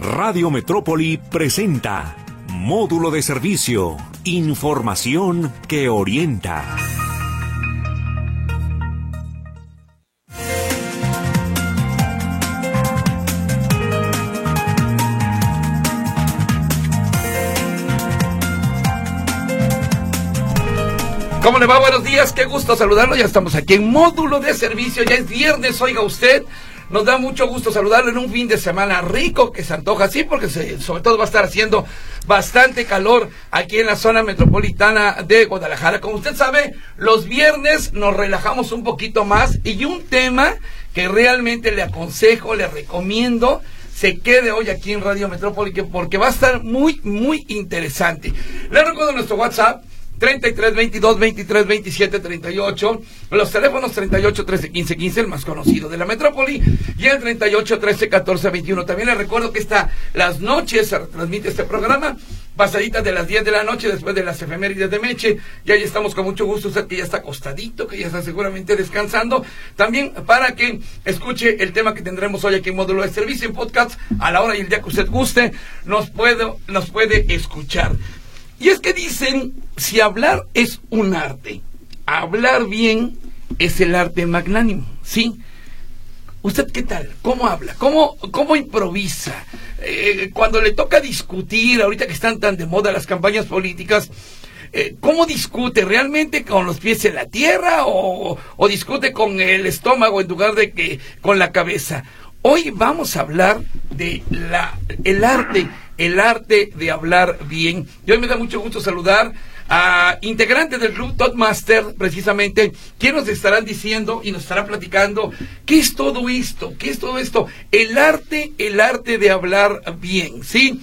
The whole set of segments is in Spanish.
Radio Metrópoli presenta Módulo de Servicio, Información que orienta. ¿Cómo le va? Buenos días, qué gusto saludarlo. Ya estamos aquí en módulo de servicio, ya es viernes, oiga usted. Nos da mucho gusto saludarlo en un fin de semana rico que se antoja así, porque sobre todo va a estar haciendo bastante calor aquí en la zona metropolitana de Guadalajara. Como usted sabe, los viernes nos relajamos un poquito más y un tema que realmente le aconsejo, le recomiendo, se quede hoy aquí en Radio Metrópoli porque va a estar muy, muy interesante. Le recuerdo nuestro WhatsApp 33 22 23 27 38, los teléfonos 38 13 15 15, el más conocido de la metrópoli, y el 38 13 14 21. También les recuerdo que está las noches se transmite este programa, pasaditas de las 10 de la noche, después de las efemérides de Meche, y ahí estamos con mucho gusto, usted que ya está acostadito, que ya está seguramente descansando, también para que escuche el tema que tendremos hoy aquí en módulo de servicio en podcast, a la hora y el día que usted guste, nos puede, nos puede escuchar. Y es que dicen, si hablar es un arte, hablar bien es el arte magnánimo, ¿sí? ¿Usted qué tal? ¿Cómo habla? ¿Cómo, cómo improvisa? Eh, cuando le toca discutir, ahorita que están tan de moda las campañas políticas, eh, ¿cómo discute? ¿Realmente con los pies en la tierra o, o, discute con el estómago en lugar de que con la cabeza? Hoy vamos a hablar de la, el arte el arte de hablar bien. Y hoy me da mucho gusto saludar a integrantes del club Toastmaster, precisamente, quien nos estarán diciendo y nos estará platicando qué es todo esto, qué es todo esto, el arte, el arte de hablar bien, ¿sí?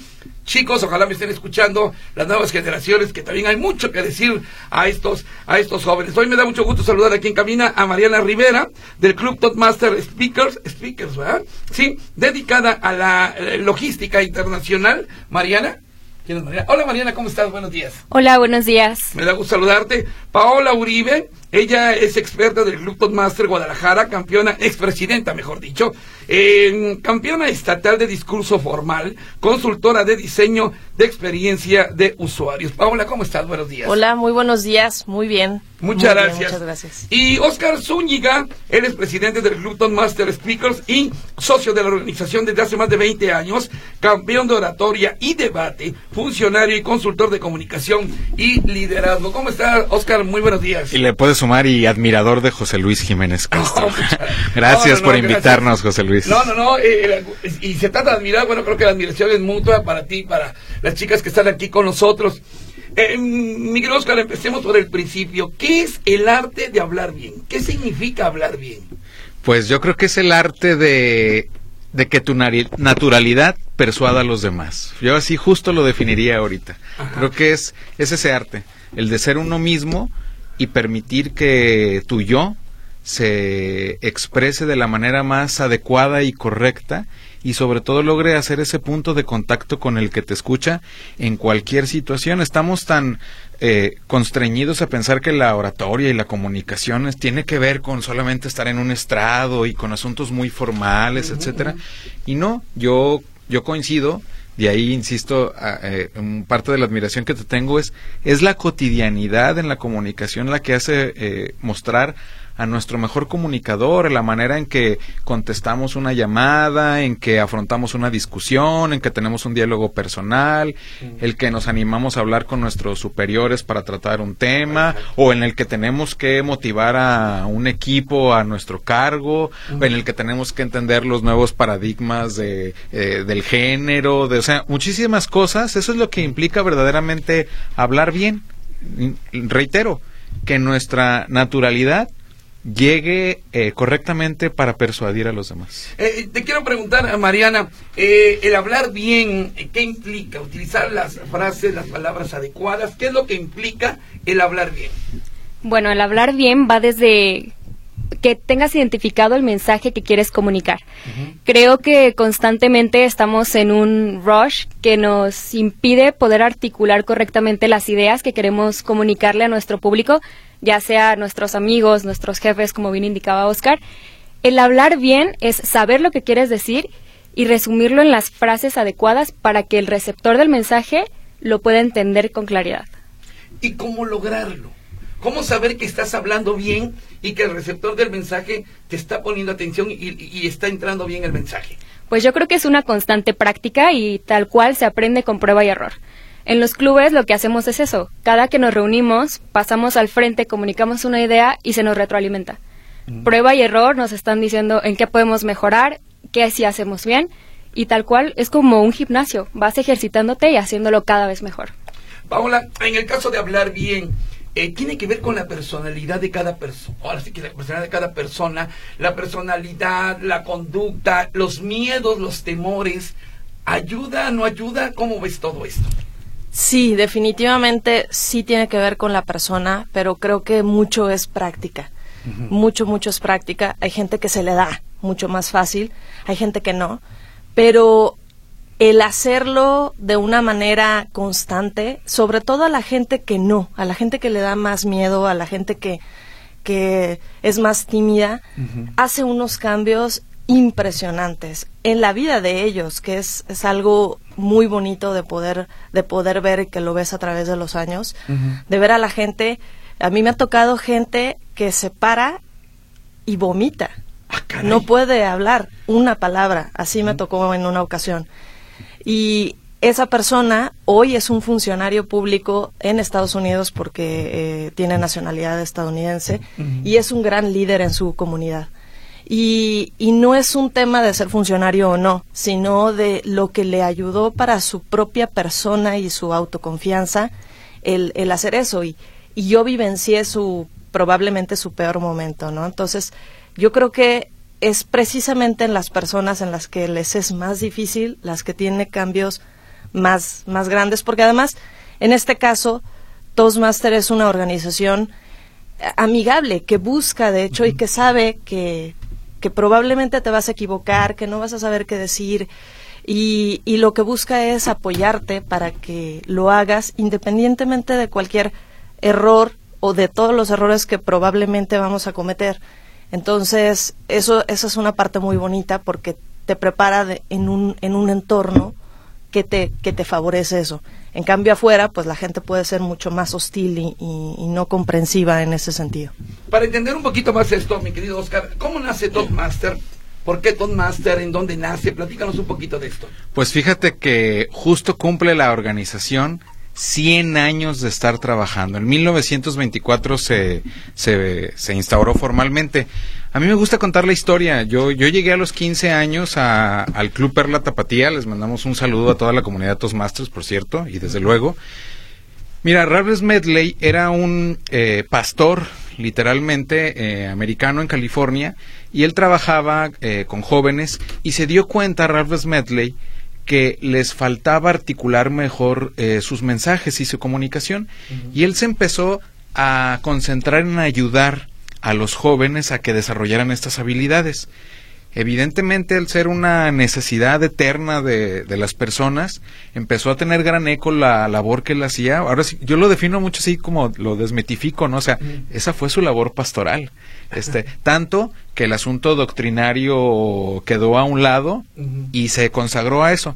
Chicos, ojalá me estén escuchando las nuevas generaciones, que también hay mucho que decir a estos, a estos jóvenes. Hoy me da mucho gusto saludar aquí en cabina a Mariana Rivera, del Club Toastmaster Speakers, Speakers, ¿verdad? Sí, dedicada a la eh, logística internacional. Mariana. ¿Quién es Mariana? Hola Mariana, ¿cómo estás? Buenos días. Hola, buenos días. Me da gusto saludarte. Paola Uribe, ella es experta del Club Toastmaster Guadalajara, campeona, expresidenta, mejor dicho, eh, campeona estatal de discurso formal, consultora de diseño de experiencia de usuarios. Paola, ¿cómo estás? Buenos días. Hola, muy buenos días, muy bien. Muchas gracias. muchas gracias. Y Oscar Zúñiga, él es presidente del Club Master Speakers y socio de la organización desde hace más de 20 años, campeón de oratoria y debate, funcionario y consultor de comunicación y liderazgo. ¿Cómo está, Oscar? Muy buenos días. Y le puede sumar y admirador de José Luis Jiménez Castro. gracias por invitarnos, José Luis. No, no, no. Eh, eh, y se trata de admirar, bueno, creo que la admiración es mutua para ti, para las chicas que están aquí con nosotros. Eh, Miguel Oscar, empecemos por el principio. ¿Qué es el arte de hablar bien? ¿Qué significa hablar bien? Pues yo creo que es el arte de, de que tu naturalidad persuada a los demás. Yo así justo lo definiría ahorita. Creo que es, es ese arte, el de ser uno mismo y permitir que tu yo se exprese de la manera más adecuada y correcta y sobre todo logre hacer ese punto de contacto con el que te escucha en cualquier situación. Estamos tan eh, constreñidos a pensar que la oratoria y la comunicación tiene que ver con solamente estar en un estrado y con asuntos muy formales, etcétera. Y no, yo yo coincido. De ahí, insisto, eh, parte de la admiración que te tengo es, es la cotidianidad en la comunicación la que hace eh, mostrar a nuestro mejor comunicador, la manera en que contestamos una llamada, en que afrontamos una discusión, en que tenemos un diálogo personal, el que nos animamos a hablar con nuestros superiores para tratar un tema, o en el que tenemos que motivar a un equipo a nuestro cargo, o en el que tenemos que entender los nuevos paradigmas de, eh, del género, de, o sea, muchísimas cosas. Eso es lo que implica verdaderamente hablar bien. Reitero, que nuestra naturalidad llegue eh, correctamente para persuadir a los demás. Eh, te quiero preguntar, Mariana, eh, el hablar bien, ¿qué implica? Utilizar las frases, las palabras adecuadas, ¿qué es lo que implica el hablar bien? Bueno, el hablar bien va desde que tengas identificado el mensaje que quieres comunicar. Creo que constantemente estamos en un rush que nos impide poder articular correctamente las ideas que queremos comunicarle a nuestro público ya sea nuestros amigos, nuestros jefes, como bien indicaba Oscar. El hablar bien es saber lo que quieres decir y resumirlo en las frases adecuadas para que el receptor del mensaje lo pueda entender con claridad. ¿Y cómo lograrlo? ¿Cómo saber que estás hablando bien y que el receptor del mensaje te está poniendo atención y, y, está entrando bien el mensaje? Pues yo creo que es una constante práctica y tal cual se aprende con prueba y error. En los clubes lo que hacemos es eso. Cada que nos reunimos, pasamos al frente, comunicamos una idea y se nos retroalimenta. Mm. Prueba y error nos están diciendo en qué podemos mejorar, qué sí hacemos bien y tal cual es como un gimnasio. Vas ejercitándote y haciéndolo cada vez mejor. Paola, en el caso de hablar bien, eh, tiene que ver con la personalidad de cada persona. Ahora sí que la personalidad de cada persona, la personalidad, la conducta, los miedos, los temores. ¿Ayuda, no ayuda? ¿Cómo ves todo esto? Sí, definitivamente sí tiene que ver con la persona, pero creo que mucho es práctica. Mucho, mucho es práctica. Hay gente que se le da mucho más fácil, hay gente que no, pero el hacerlo de una manera constante, sobre todo a la gente que no, a la gente que le da más miedo, a la gente que, que es más tímida, hace unos cambios impresionantes en la vida de ellos, que es, es algo muy bonito de poder, de poder ver que lo ves a través de los años, de ver a la gente. A mí me ha tocado gente que se para y vomita. Ah, no puede hablar una palabra. Así me tocó en una ocasión. Y esa persona hoy es un funcionario público en Estados Unidos porque eh, tiene nacionalidad estadounidense y es un gran líder en su comunidad. Y, y, no es un tema de ser funcionario o no, sino de lo que le ayudó para su propia persona y su autoconfianza el, el hacer eso. Y, y yo vivencié su, probablemente su peor momento, ¿no? Entonces, yo creo que es precisamente en las personas en las que les es más difícil, las que tienen cambios más, más grandes, porque además, en este caso, Toastmaster es una organización amigable, que busca, de hecho, y que sabe que que probablemente te vas a equivocar, que no vas a saber qué decir. Y, y lo que busca es apoyarte para que lo hagas independientemente de cualquier error o de todos los errores que probablemente vamos a cometer. Entonces, eso, eso es una parte muy bonita porque te prepara en, un, en un entorno que te, que te favorece eso. En cambio, afuera, pues la gente puede ser mucho más hostil y, y, no comprensiva en ese sentido. Para entender un poquito más esto, mi querido Oscar, ¿cómo nace Master? ¿Por qué Master? ¿En dónde nace? Platícanos un poquito de esto. Pues fíjate que justo cumple la organización 100 años de estar trabajando. En 1924 se, se, se instauró formalmente. A mí me gusta contar la historia. Yo, yo llegué a los 15 años al Club Perla Tapatía. Les mandamos un saludo a toda la comunidad Toastmasters, por cierto, y desde luego. Mira, Rables Medley era un eh, pastor, literalmente, eh, americano en California, y él trabajaba eh, con jóvenes y se dio cuenta, Rables Medley, que les faltaba articular mejor sus mensajes y su comunicación. Y él se empezó a concentrar en ayudar a los jóvenes a que desarrollaran estas habilidades. Evidentemente, al ser una necesidad eterna de, de, las personas, empezó a tener gran eco la labor que él hacía. Ahora sí, yo lo defino mucho así como lo desmetifico, ¿no? O sea, esa fue su labor pastoral. Este, tanto que el asunto doctrinario quedó a un lado y se consagró a eso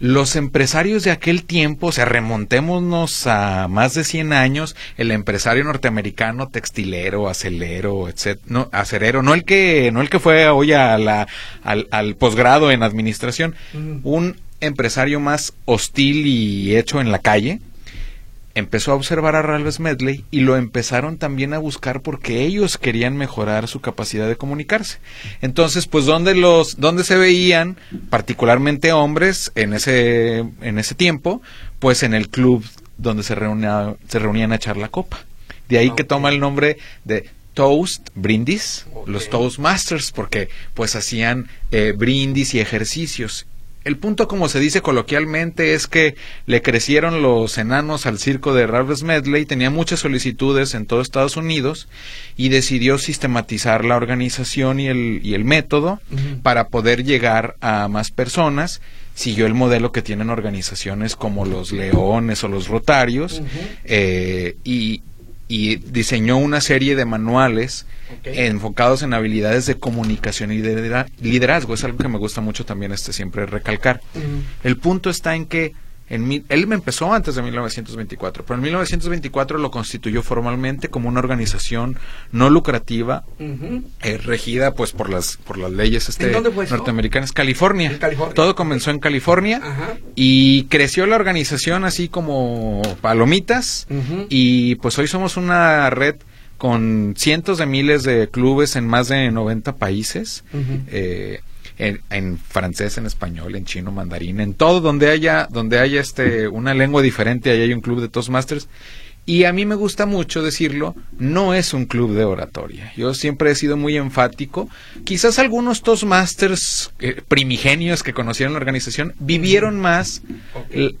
los empresarios de aquel tiempo, o sea, remontémonos a más de 100 años, el empresario norteamericano textilero, acelero, etc., no, acerero, no el que, no el que fue hoy a la, al, al posgrado en administración, un empresario más hostil y hecho en la calle, empezó a observar a Ralph Medley y lo empezaron también a buscar porque ellos querían mejorar su capacidad de comunicarse. Entonces, pues dónde los dónde se veían particularmente hombres en ese en ese tiempo, pues en el club donde se reunía, se reunían a echar la copa. De ahí que toma el nombre de Toast, brindis, los Toastmasters, porque pues hacían eh, brindis y ejercicios el punto, como se dice coloquialmente, es que le crecieron los enanos al circo de Ralph Medley, tenía muchas solicitudes en todo Estados Unidos y decidió sistematizar la organización y el, y el método para poder llegar a más personas. Siguió el modelo que tienen organizaciones como los Leones o los Rotarios eh, y, y diseñó una serie de manuales enfocados en habilidades de comunicación y liderazgo. Es algo que me gusta mucho también este siempre recalcar. El punto está en que él me empezó antes de 1924, pero en 1924 lo constituyó formalmente como una organización no lucrativa, eh, regida pues por las por las leyes este, norteamericanas. California. California. Todo comenzó en California y creció la organización así como palomitas y pues hoy somos una red con cientos de miles de clubes en más de 90 países en, francés, en español, en chino, mandarín, en todo donde haya, donde haya este, una lengua diferente, ahí hay un club de Toastmasters. Y a mí me gusta mucho decirlo, no es un club de oratoria. Yo siempre he sido muy enfático. Quizás algunos Toastmasters eh, primigenios que conocieron la organización vivieron más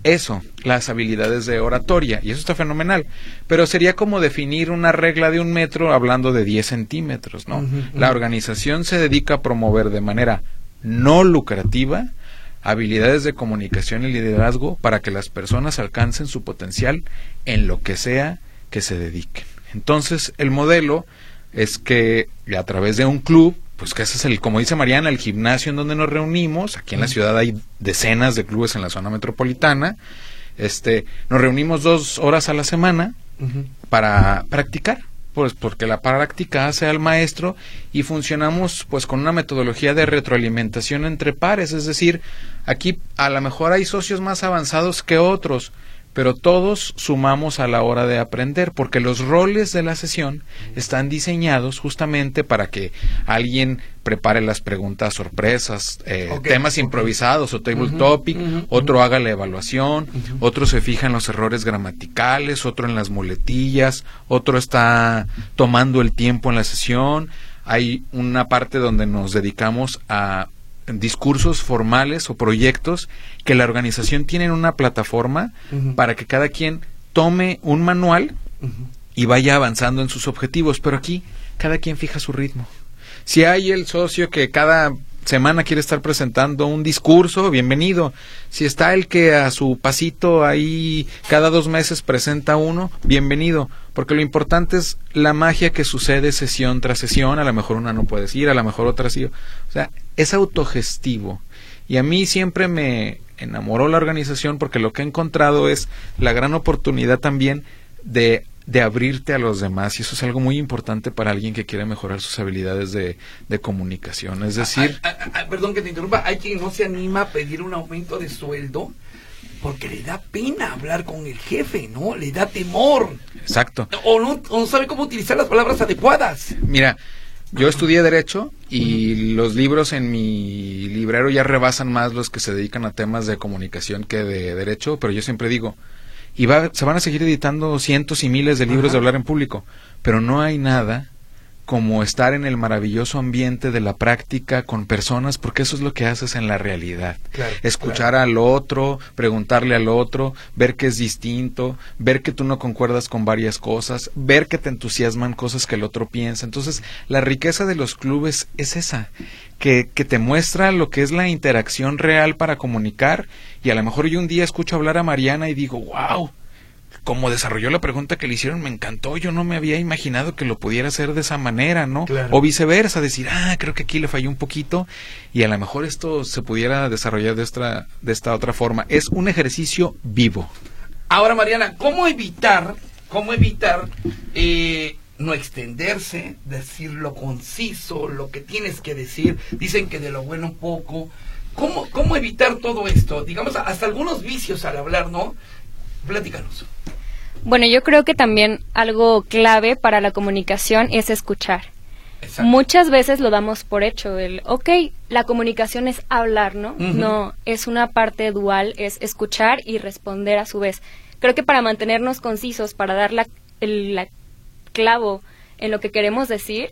eso, las habilidades de oratoria. Y eso está fenomenal. Pero sería como definir una regla de un metro hablando de 10 centímetros, ¿no? La organización se dedica a promover de manera no lucrativa, habilidades de comunicación y liderazgo para que las personas alcancen su potencial en lo que sea que se dediquen. Entonces, el modelo es que a través de un club, pues que ese es el, como dice Mariana, el gimnasio en donde nos reunimos, aquí en la ciudad hay decenas de clubes en la zona metropolitana, este, nos reunimos dos horas a la semana para practicar, pues porque la práctica hace al maestro y funcionamos pues con una metodología de retroalimentación entre pares, es decir, aquí a lo mejor hay socios más avanzados que otros, pero todos sumamos a la hora de aprender, porque los roles de la sesión están diseñados justamente para que alguien prepare las preguntas sorpresas, eh, temas improvisados o table topic, otro haga la evaluación, otro se fija en los errores gramaticales, otro en las muletillas, otro está tomando el tiempo en la sesión. Hay una parte donde nos dedicamos a discursos formales o proyectos que la organización tiene en una plataforma para que cada quien tome un manual y vaya avanzando en sus objetivos, pero aquí cada quien fija su ritmo. Si hay el socio que cada semana quiere estar presentando un discurso, bienvenido. Si está el que a su pasito ahí cada dos meses presenta uno, bienvenido. Porque lo importante es la magia que sucede sesión tras sesión. A lo mejor una no puedes ir, a lo mejor otra sí. O sea, es autogestivo. Y a mí siempre me enamoró la organización porque lo que he encontrado es la gran oportunidad también de de abrirte a los demás y eso es algo muy importante para alguien que quiere mejorar sus habilidades de, comunicación. Es decir... Ah, ah, ah, perdón que te interrumpa, hay quien no se anima a pedir un aumento de sueldo porque le da pena hablar con el jefe, ¿no? Le da temor. Exacto. O no, o no sabe cómo utilizar las palabras adecuadas. Mira, yo estudié Derecho y los libros en mi librero ya rebasan más los que se dedican a temas de comunicación que de Derecho, pero yo siempre digo, y va, se van a seguir editando cientos y miles de libros de hablar en público, pero no hay nada como estar en el maravilloso ambiente de la práctica con personas, porque eso es lo que haces en la realidad. Escuchar al otro, preguntarle al otro, ver que es distinto, ver que tú no concuerdas con varias cosas, ver que te entusiasman cosas que el otro piensa. Entonces, la riqueza de los clubes es esa, que, que te muestra lo que es la interacción real para comunicar y a lo mejor yo un día escucho hablar a Mariana y digo, wow, como desarrolló la pregunta que le hicieron, me encantó. Yo no me había imaginado que lo pudiera hacer de esa manera, ¿no? O viceversa, decir, ah, creo que aquí le falló un poquito y a lo mejor esto se pudiera desarrollar de esta, de esta otra forma. Es un ejercicio vivo. Ahora, Mariana, ¿cómo evitar, cómo evitar eh, no extenderse, decir lo conciso, lo que tienes que decir? Dicen que de lo bueno un poco. ¿Cómo, ¿Cómo evitar todo esto? Digamos, hasta algunos vicios al hablar, ¿no? Platícanos. Bueno, yo creo que también algo clave para la comunicación es escuchar. Muchas veces lo damos por hecho, el, ok, la comunicación es hablar, ¿no? No, es una parte dual, es escuchar y responder a su vez. Creo que para mantenernos concisos, para dar la, el clavo en lo que queremos decir,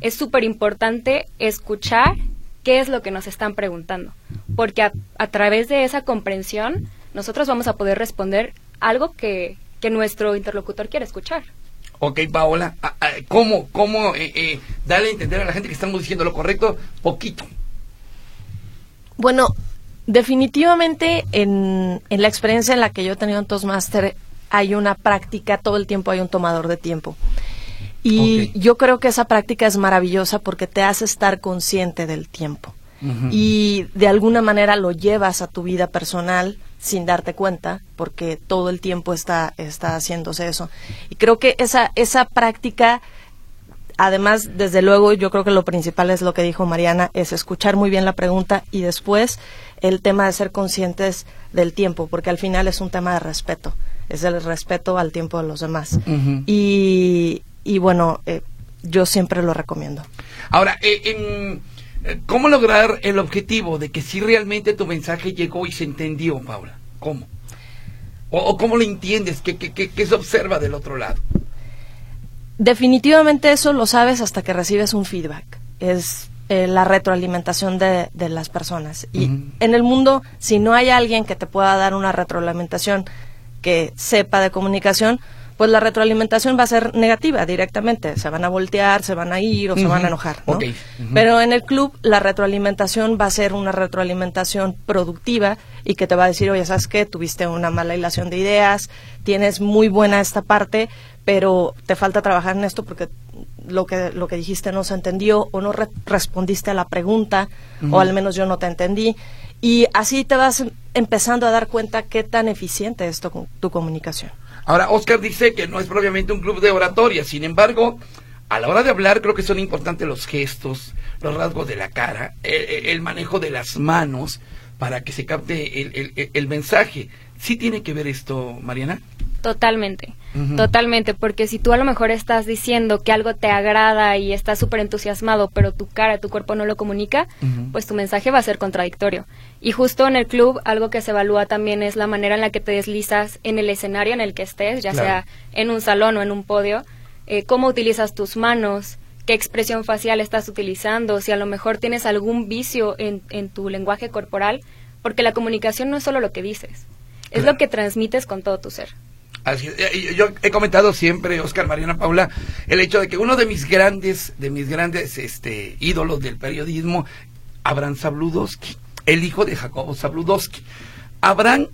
es súper importante escuchar qué es lo que nos están preguntando, porque a través de esa comprensión nosotros vamos a poder responder algo que, nuestro interlocutor quiere escuchar. Ok, Paola, ¿cómo, cómo eh, eh, darle a entender a la gente que estamos diciendo lo correcto? Poquito. Bueno, definitivamente en, en la experiencia en la que yo he tenido en Toastmaster hay una práctica, todo el tiempo hay un tomador de tiempo. Y yo creo que esa práctica es maravillosa porque te hace estar consciente del tiempo. Y de alguna manera lo llevas a tu vida personal sin darte cuenta, porque todo el tiempo está, está haciéndose eso. Y creo que esa, esa práctica además, desde luego, yo creo que lo principal es lo que dijo Mariana, es escuchar muy bien la pregunta y después el tema de ser conscientes del tiempo, porque al final es un tema de respeto, es el respeto al tiempo de los demás. y, y, bueno, eh, yo siempre lo recomiendo. Ahora, eh, eh, ¿cómo lograr el objetivo de que si realmente tu mensaje llegó y se entendió, Paula? ¿Cómo? ¿O, cómo lo entiendes? ¿Qué, qué, qué se observa del otro lado? Definitivamente eso lo sabes hasta que recibes un feedback. Es eh, la retroalimentación de, las personas. Y en el mundo, si no hay alguien que te pueda dar una retroalimentación que sepa de comunicación, pues la retroalimentación va a ser negativa directamente. Se van a voltear, se van a ir o se van a enojar. Pero en el club la retroalimentación va a ser una retroalimentación productiva y que te va a decir, oye, ¿sabes qué? Tuviste una mala hilación de ideas, tienes muy buena esta parte, pero te falta trabajar en esto porque lo que, lo que dijiste no se entendió o no respondiste a la pregunta o al menos yo no te entendí. Y así te vas empezando a dar cuenta qué tan eficiente es tu, tu comunicación. Ahora, Oscar dice que no es propiamente un club de oratoria, sin embargo, a la hora de hablar creo que son importantes los gestos, los rasgos de la cara, el, manejo de las manos para que se capte el, el mensaje. ¿Sí tiene que ver esto, Mariana? Totalmente, totalmente, porque si tú a lo mejor estás diciendo que algo te agrada y estás súper entusiasmado, pero tu cara, tu cuerpo no lo comunica, pues tu mensaje va a ser contradictorio. Y justo en el club algo que se evalúa también es la manera en la que te deslizas en el escenario en el que estés, ya sea en un salón o en un podio, eh, cómo utilizas tus manos, qué expresión facial estás utilizando, si a lo mejor tienes algún vicio en, en tu lenguaje corporal, porque la comunicación no es solo lo que dices, es lo que transmites con todo tu ser. Yo he comentado siempre, Oscar Mariana Paula, el hecho de que uno de mis grandes, de mis grandes este, ídolos del periodismo, Abraham Sabludowski, el hijo de Jacobo Sabludowski. Abraham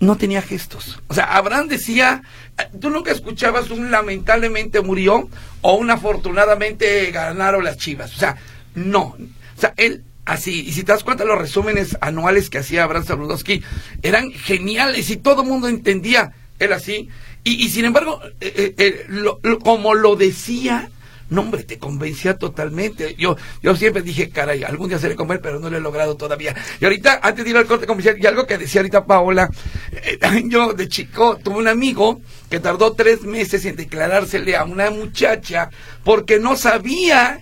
no tenía gestos. O sea, Abraham decía, tú nunca escuchabas un lamentablemente murió o un afortunadamente ganaron las chivas. O sea, no. O sea, él así. Y si te das cuenta, los resúmenes anuales que hacía Abraham Sabludowski eran geniales y todo el mundo entendía él así. Y, sin embargo, eh, eh, eh, como lo decía, no, hombre, te convencía totalmente. Yo, yo siempre dije, caray, algún día se le comer, pero no lo he logrado todavía. Y ahorita, antes de ir al corte comercial, y algo que decía ahorita Paola, yo de chico tuve un amigo que tardó tres meses en declarársele a una muchacha porque no sabía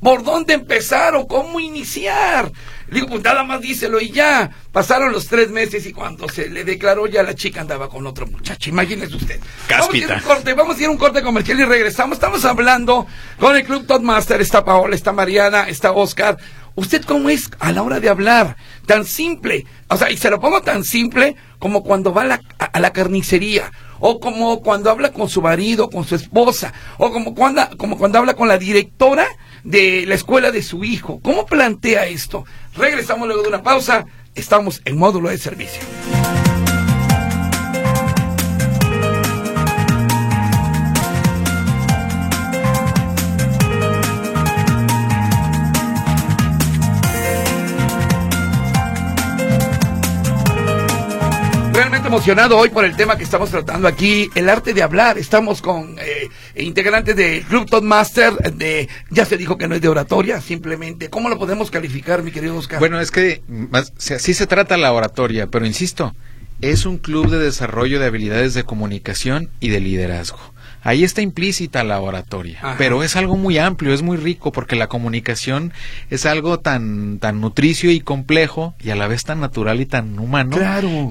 por dónde empezar o cómo iniciar. Digo, pues nada más díselo y ya. Pasaron los tres meses y cuando se le declaró ya la chica andaba con otro muchacho. Imagínese usted. Vamos a ir a un corte, vamos a ir a un corte comercial y regresamos. Estamos hablando con el Club Toddmaster. Está Paola, está Mariana, está Oscar. ¿Usted cómo es a la hora de hablar? Tan simple. O sea, y se lo pongo tan simple como cuando va a la, a la carnicería o como cuando habla con su marido, con su esposa, o como cuando, como cuando habla con la directora de la escuela de su hijo. ¿Cómo plantea esto? Regresamos luego de una pausa. Estamos en módulo de servicio. Emocionado hoy por el tema que estamos tratando aquí, el arte de hablar. Estamos con eh, integrantes del Club Toddmaster, de, ya se dijo que no es de oratoria, simplemente. ¿Cómo lo podemos calificar, mi querido Oscar? Bueno, es que sí se trata la oratoria, pero insisto, es un club de desarrollo de habilidades de comunicación y de liderazgo. Ahí está implícita la oratoria, pero es algo muy amplio, es muy rico porque la comunicación es algo tan tan nutricio y complejo y a la vez tan natural y tan humano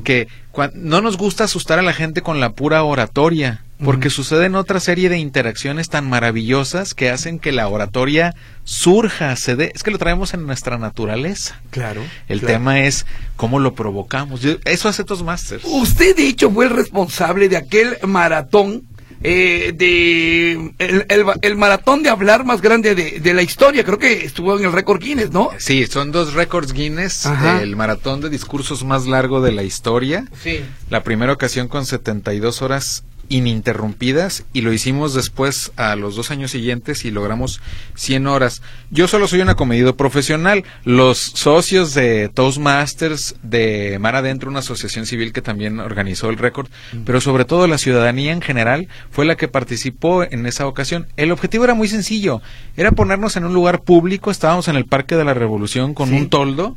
que no nos gusta asustar a la gente con la pura oratoria, porque suceden otra serie de interacciones tan maravillosas que hacen que la oratoria surja, se dé, es que lo traemos en nuestra naturaleza. Claro. El tema es cómo lo provocamos. eso hace Toastmasters. Usted de hecho fue el responsable de aquel maratón eh, de el, el, maratón de hablar más grande de, de, la historia. Creo que estuvo en el récord Guinness, ¿no? Sí, son dos récords Guinness. El maratón de discursos más largo de la historia. Sí. La primera ocasión con 72 horas ininterrumpidas y lo hicimos después a los dos años siguientes y logramos 100 horas. Yo solo soy un acomedido profesional. Los socios de Toastmasters de Mar Adentro, una asociación civil que también organizó el récord, mm. pero sobre todo la ciudadanía en general fue la que participó en esa ocasión. El objetivo era muy sencillo, era ponernos en un lugar público, estábamos en el Parque de la Revolución con un toldo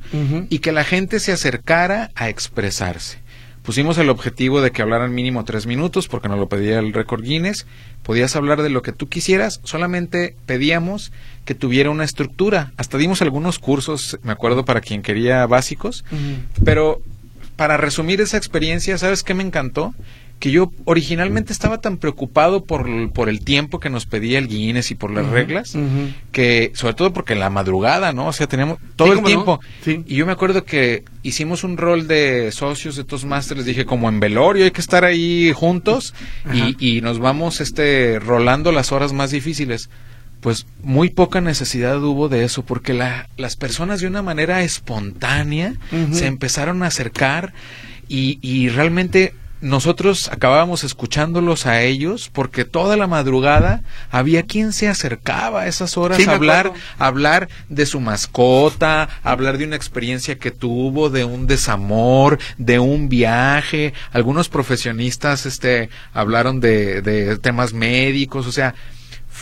y que la gente se acercara a expresarse. Pusimos el objetivo de que hablaran mínimo tres minutos porque nos lo pedía el récord Guinness. Podías hablar de lo que tú quisieras, solamente pedíamos que tuviera una estructura. Hasta dimos algunos cursos, me acuerdo, para quien quería básicos. Pero para resumir esa experiencia, ¿sabes qué me encantó? Que yo originalmente estaba tan preocupado por, por el tiempo que nos pedía el Guinness y por las reglas, que sobre todo porque la madrugada, ¿no? O sea, teníamos todo el tiempo. Y yo me acuerdo que hicimos un rol de socios de Toastmasters, dije como en velorio, hay que estar ahí juntos y, y nos vamos este rolando las horas más difíciles. Pues muy poca necesidad hubo de eso, porque la, las personas de una manera espontánea se empezaron a acercar y, y realmente nosotros acabábamos escuchándolos a ellos porque toda la madrugada había quien se acercaba a esas horas a hablar, hablar de su mascota, hablar de una experiencia que tuvo, de un desamor, de un viaje. Algunos profesionistas este hablaron de, de temas médicos, o sea,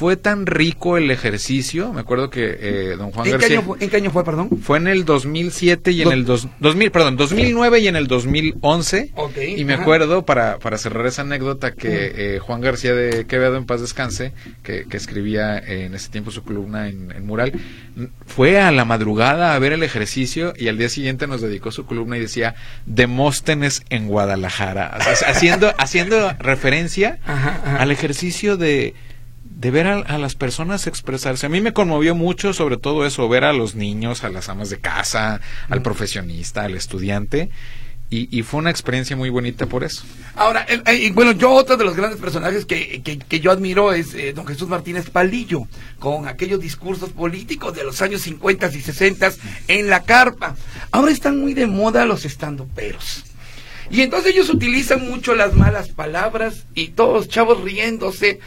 fue tan rico el ejercicio, me acuerdo que eh, don Juan ¿En García... Qué año fue, ¿En qué año fue, perdón? Fue en el 2007 y en el... Dos, 2000, perdón, 2009 y en el 2011. Okay, y me acuerdo, para, para cerrar esa anécdota, que eh, Juan García de Quevedo, en paz descanse, que, que escribía en ese tiempo su columna en, en, Mural, fue a la madrugada a ver el ejercicio y al día siguiente nos dedicó su columna y decía Demóstenes en Guadalajara, haciendo, haciendo referencia al ejercicio de de ver a, las personas expresarse. A mí me conmovió mucho sobre todo eso, ver a los niños, a las amas de casa, al profesionista, al estudiante. Y, fue una experiencia muy bonita por eso. Ahora, bueno, yo otro de los grandes personajes que, que, yo admiro es eh, don Jesús Martínez Palillo, con aquellos discursos políticos de los años 50 y 60 en la carpa. Ahora están muy de moda los estandoperos. Y entonces ellos utilizan mucho las malas palabras y todos chavos riéndose.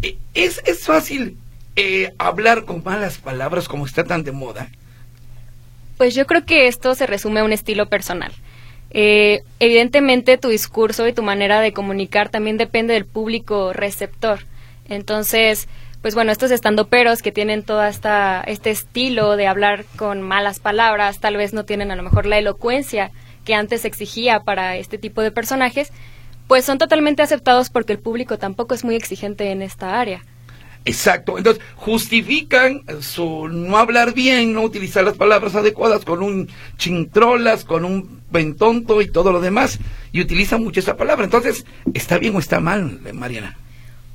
E, ¿Es, es fácil eh, hablar con malas palabras como está tan de moda? Pues yo creo que esto se resume a un estilo personal. Eh, evidentemente tu discurso y tu manera de comunicar también depende del público receptor. Entonces, pues bueno, estos estandoperos que tienen todo esta, este estilo de hablar con malas palabras, tal vez no tienen a lo mejor la elocuencia que antes exigía para este tipo de personajes, pues son totalmente aceptados porque el público tampoco es muy exigente en esta área. Exacto, entonces justifican su no hablar bien, no utilizar las palabras adecuadas con un chintrolas, con un pentonto y todo lo demás, y utilizan mucho esa palabra. Entonces, ¿está bien o está mal, Mariana?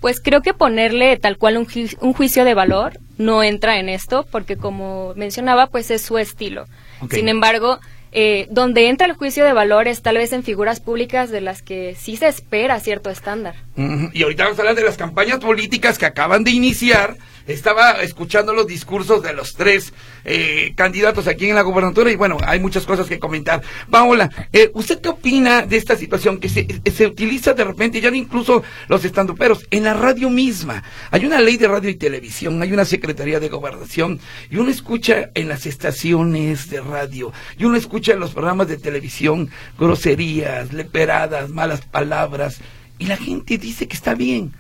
Pues creo que ponerle tal cual un, un juicio de valor no entra en esto, porque como mencionaba, pues es su estilo. Sin embargo, eh, donde entra el juicio de valores tal vez en figuras públicas de las que sí se espera cierto estándar. Y ahorita vamos a hablar de las campañas políticas que acaban de iniciar estaba escuchando los discursos de los tres eh, candidatos aquí en la gobernatura y bueno, hay muchas cosas que comentar. Paola, eh, ¿usted qué opina de esta situación que se, se utiliza de repente, ya incluso los estandoperos, en la radio misma? Hay una ley de radio y televisión, hay una secretaría de gobernación y uno escucha en las estaciones de radio y uno escucha en los programas de televisión groserías, leperadas, malas palabras y la gente dice que está bien.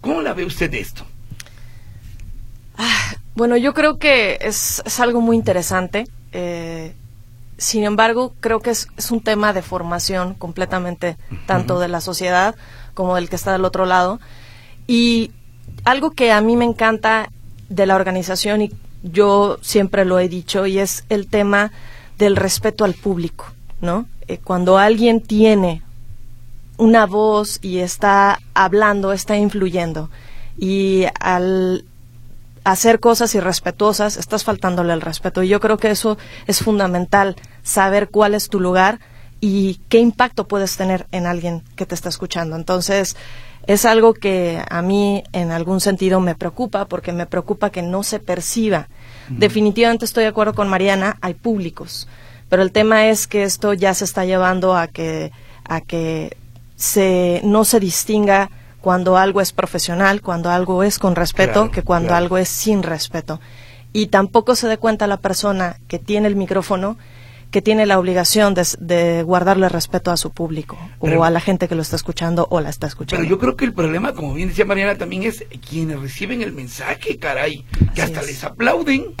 ¿Cómo la ve usted esto? Ah, bueno, yo creo que es, algo muy interesante. Eh, sin embargo, creo que es, un tema de formación completamente, tanto de la sociedad como del que está del otro lado. Y algo que a mí me encanta de la organización, y yo siempre lo he dicho, y es el tema del respeto al público, ¿no? Eh, cuando alguien tiene una voz y está hablando, está influyendo, y al hacer cosas irrespetuosas, estás faltándole el respeto. Y yo creo que eso es fundamental, saber cuál es tu lugar y qué impacto puedes tener en alguien que te está escuchando. Entonces, es algo que a mí en algún sentido me preocupa porque me preocupa que no se perciba. Definitivamente estoy de acuerdo con Mariana, hay públicos, pero el tema es que esto ya se está llevando a que a que se no se distinga cuando algo es profesional, cuando algo es con respeto, que cuando algo es sin respeto. Y tampoco se dé cuenta la persona que tiene el micrófono que tiene la obligación de, guardarle respeto a su público o a la gente que lo está escuchando o la está escuchando. Pero yo creo que el problema, como bien decía Mariana, también es quienes reciben el mensaje, caray, que hasta les aplauden.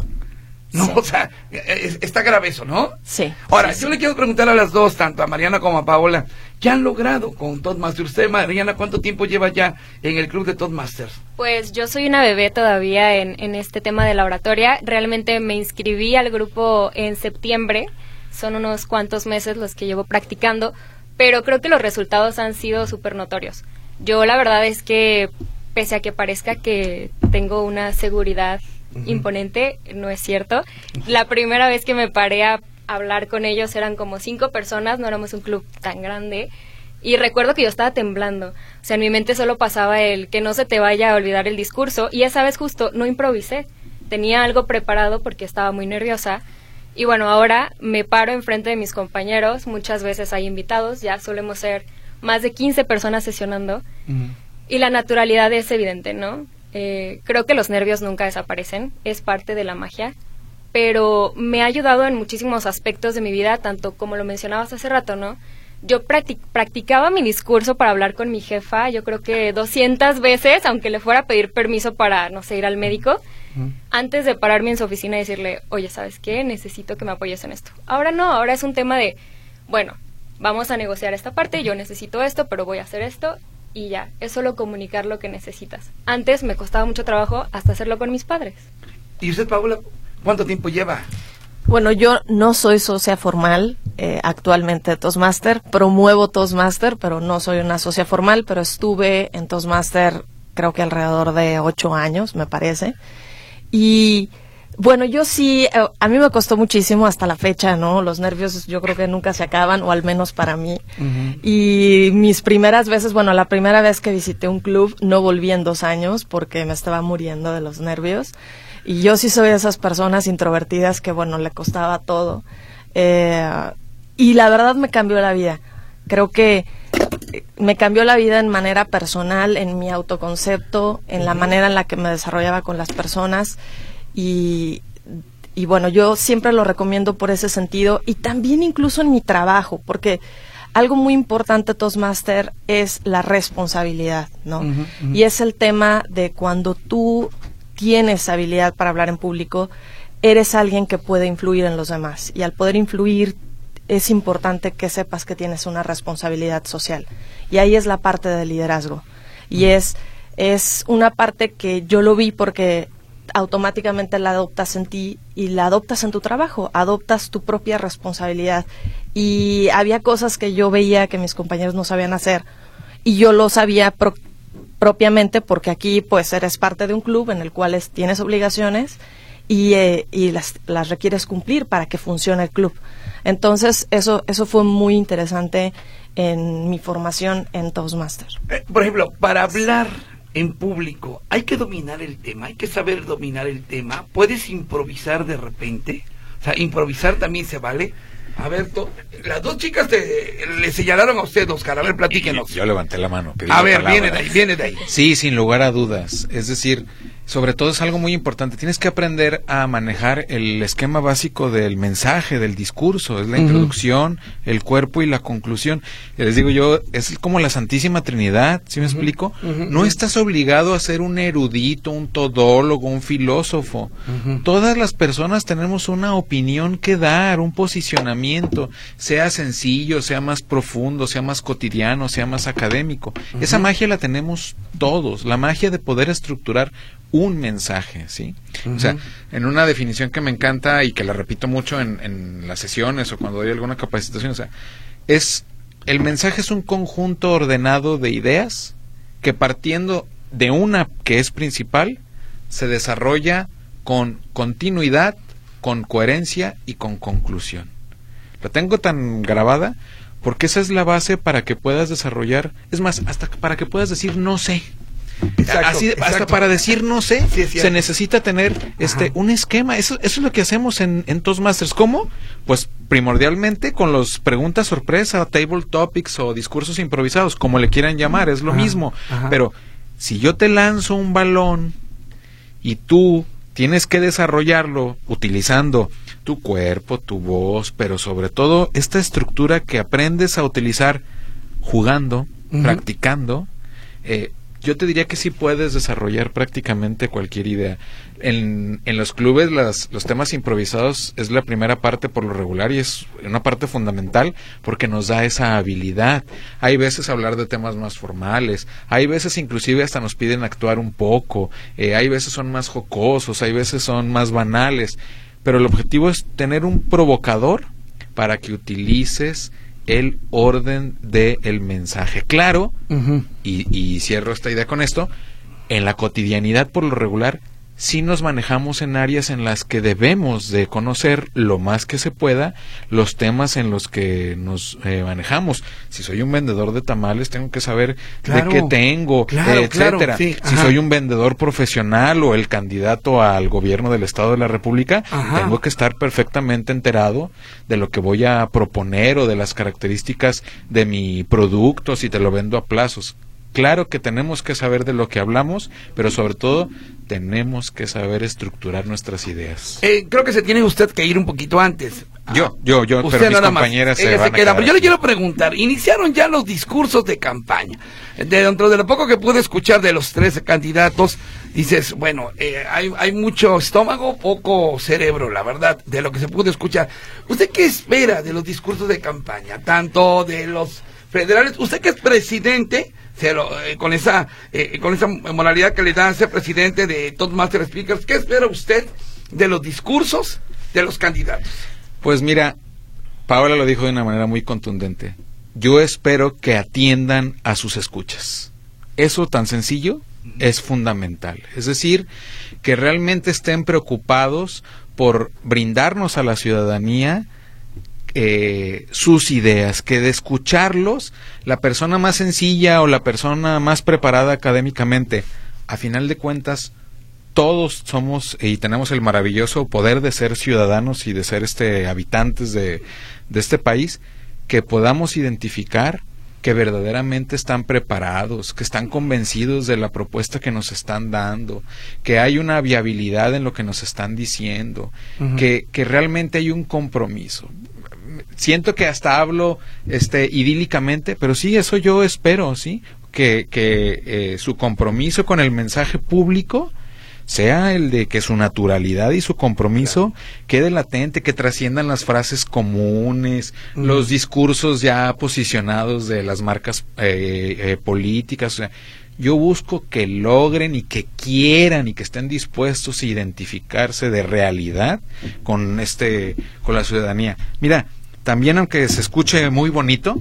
No, o sea, está grave eso, ¿no? Sí. Ahora, yo le quiero preguntar a las dos, tanto a Mariana como a Paola, ¿qué han logrado con Toastmasters? Usted, Mariana, ¿cuánto tiempo lleva ya en el club de Toastmasters? Pues yo soy una bebé todavía en, en este tema de la oratoria. Realmente me inscribí al grupo en septiembre son unos cuantos meses los que llevo practicando, pero creo que los resultados han sido súper notorios. Yo la verdad es que, pese a que parezca que tengo una seguridad imponente, no es cierto. La primera vez que me paré a hablar con ellos eran como cinco personas, no éramos un club tan grande. Y recuerdo que yo estaba temblando. O sea, en mi mente solo pasaba el que no se te vaya a olvidar el discurso. Y esa vez justo no improvisé. Tenía algo preparado porque estaba muy nerviosa y bueno, ahora me paro enfrente de mis compañeros, muchas veces hay invitados, ya solemos ser más de 15 personas sesionando, y la naturalidad es evidente, ¿no? Eh, creo que los nervios nunca desaparecen, es parte de la magia, pero me ha ayudado en muchísimos aspectos de mi vida, tanto como lo mencionabas hace rato, ¿no? Yo practicaba mi discurso para hablar con mi jefa, yo creo que 200 veces, aunque le fuera a pedir permiso para, no sé, ir al médico antes de pararme en su oficina y decirle, oye, ¿sabes qué? Necesito que me apoyes en esto. Ahora no, ahora es un tema de, bueno, vamos a negociar esta parte, yo necesito esto, pero voy a hacer esto y ya, es solo comunicar lo que necesitas. Antes me costaba mucho trabajo hasta hacerlo con mis padres. ¿Y usted, Paula, cuánto tiempo lleva? Bueno, yo no soy socia formal eh, actualmente de Toastmaster, promuevo Toastmaster, pero no soy una socia formal, pero estuve en Toastmaster creo que alrededor de ocho años, me parece. Y bueno, yo sí, eh, a mí me costó muchísimo hasta la fecha, ¿no? Los nervios yo creo que nunca se acaban, o al menos para mí. Y mis primeras veces, bueno, la primera vez que visité un club no volví en dos años porque me estaba muriendo de los nervios. Y yo sí soy de esas personas introvertidas que, bueno, le costaba todo. Eh, y la verdad me cambió la vida. Creo que me cambió la vida en manera personal, en mi autoconcepto, en la manera en la que me desarrollaba con las personas y, y bueno, yo siempre lo recomiendo por ese sentido y también incluso en mi trabajo, porque algo muy importante Toastmaster es la responsabilidad, ¿no? Y es el tema de cuando tú tienes habilidad para hablar en público, eres alguien que puede influir en los demás y al poder influir es importante que sepas que tienes una responsabilidad social. Y ahí es la parte del liderazgo. Y es, es una parte que yo lo vi porque automáticamente la adoptas en ti y la adoptas en tu trabajo, adoptas tu propia responsabilidad. Y había cosas que yo veía que mis compañeros no sabían hacer y yo lo sabía propiamente porque aquí pues eres parte de un club en el cual tienes obligaciones y, eh, y las, las requieres cumplir para que funcione el club. Entonces, eso, eso fue muy interesante en mi formación en Toastmasters. Eh, por ejemplo, para hablar en público, hay que dominar el tema, hay que saber dominar el tema. ¿Puedes improvisar de repente? O sea, improvisar también se vale. A ver, las dos chicas te, le señalaron a usted, Oscar. A ver, platíquenos. Yo levanté la mano. A ver, viene de ahí, viene de ahí. Sí, sin lugar a dudas. Es decir, sobre todo es algo muy importante. Tienes que aprender a manejar el esquema básico del mensaje, del discurso. Es la introducción, el cuerpo y la conclusión. les digo yo, es como la Santísima Trinidad, ¿sí me explico? No estás obligado a ser un erudito, un todólogo, un filósofo. Todas las personas tenemos una opinión que dar, un posicionamiento, sea sencillo, sea más profundo, sea más cotidiano, sea más académico. Esa magia la tenemos todos, la magia de poder estructurar un mensaje, ¿sí? O sea, en una definición que me encanta y que la repito mucho en, en las sesiones o cuando doy alguna capacitación, o sea, es el mensaje es un conjunto ordenado de ideas que partiendo de una que es principal se desarrolla con continuidad, con coherencia y con conclusión. La tengo tan grabada porque esa es la base para que puedas desarrollar, es más, hasta para que puedas decir no sé. Exacto, Así, hasta para decir no sé, Sí, es cierto. se necesita tener este un esquema. Eso, eso es lo que hacemos en, en Toastmasters. ¿Cómo? Pues primordialmente con los preguntas sorpresa, table topics o discursos improvisados, como le quieran llamar, es lo Ajá, mismo. ajá. Pero si yo te lanzo un balón y tú tienes que desarrollarlo utilizando tu cuerpo, tu voz, pero sobre todo esta estructura que aprendes a utilizar jugando, practicando, eh, yo te diría que sí puedes desarrollar prácticamente cualquier idea. En, en los clubes las, los temas improvisados es la primera parte por lo regular y es una parte fundamental porque nos da esa habilidad. Hay veces hablar de temas más formales, hay veces inclusive hasta nos piden actuar un poco, eh, hay veces son más jocosos, hay veces son más banales, pero el objetivo es tener un provocador para que utilices el orden del mensaje. Claro, y, y cierro esta idea con esto, en la cotidianidad por lo regular sí nos manejamos en áreas en las que debemos de conocer lo más que se pueda los temas en los que nos eh, manejamos. Si soy un vendedor de tamales, tengo que saber Claro. de qué tengo, Claro, etcétera. claro, sí, si soy un vendedor profesional o el candidato al gobierno del Estado de la República, Ajá. tengo que estar perfectamente enterado de lo que voy a proponer o de las características de mi producto si te lo vendo a plazos. Claro que tenemos que saber de lo que hablamos, pero sobre todo tenemos que saber estructurar nuestras ideas. Eh, creo que se tiene usted que ir un poquito antes. Yo, yo, yo, Usted pero mis nada más. compañeras se van queda. Pero yo le quiero preguntar, iniciaron ya los discursos de campaña. De dentro de lo poco que pude escuchar de los tres candidatos, dices, bueno, eh, hay, hay mucho estómago, poco cerebro, la verdad, de lo que se pudo escuchar. ¿Usted qué espera de los discursos de campaña? Tanto de los federales, usted que es presidente, se lo- eh, con esa eh, con esa moralidad que le da a ser presidente de Toastmaster Speakers, ¿qué espera usted de los discursos de los candidatos? Pues mira, Paola lo dijo de una manera muy contundente. Yo espero que atiendan a sus escuchas. Eso tan sencillo es fundamental. Es decir, que realmente estén preocupados por brindarnos a la ciudadanía eh, sus ideas, que de escucharlos, la persona más sencilla o la persona más preparada académicamente, a final de cuentas, todos somos y tenemos el maravilloso poder de ser ciudadanos y de ser este habitantes de, de este país, que podamos identificar que verdaderamente están preparados, que están convencidos de la propuesta que nos están dando, que hay una viabilidad en lo que nos están diciendo, que realmente hay un compromiso. Siento que hasta hablo este idílicamente, pero sí, eso yo espero, ¿sí? Que, que eh, su compromiso con el mensaje público sea el de que su naturalidad y su compromiso quede latente, que trasciendan las frases comunes, Ujú. los discursos ya posicionados de las marcas eh, eh, políticas. O sea, yo busco que logren y que quieran y que estén dispuestos a identificarse de realidad con este, con la ciudadanía. Mira, también aunque se escuche muy bonito,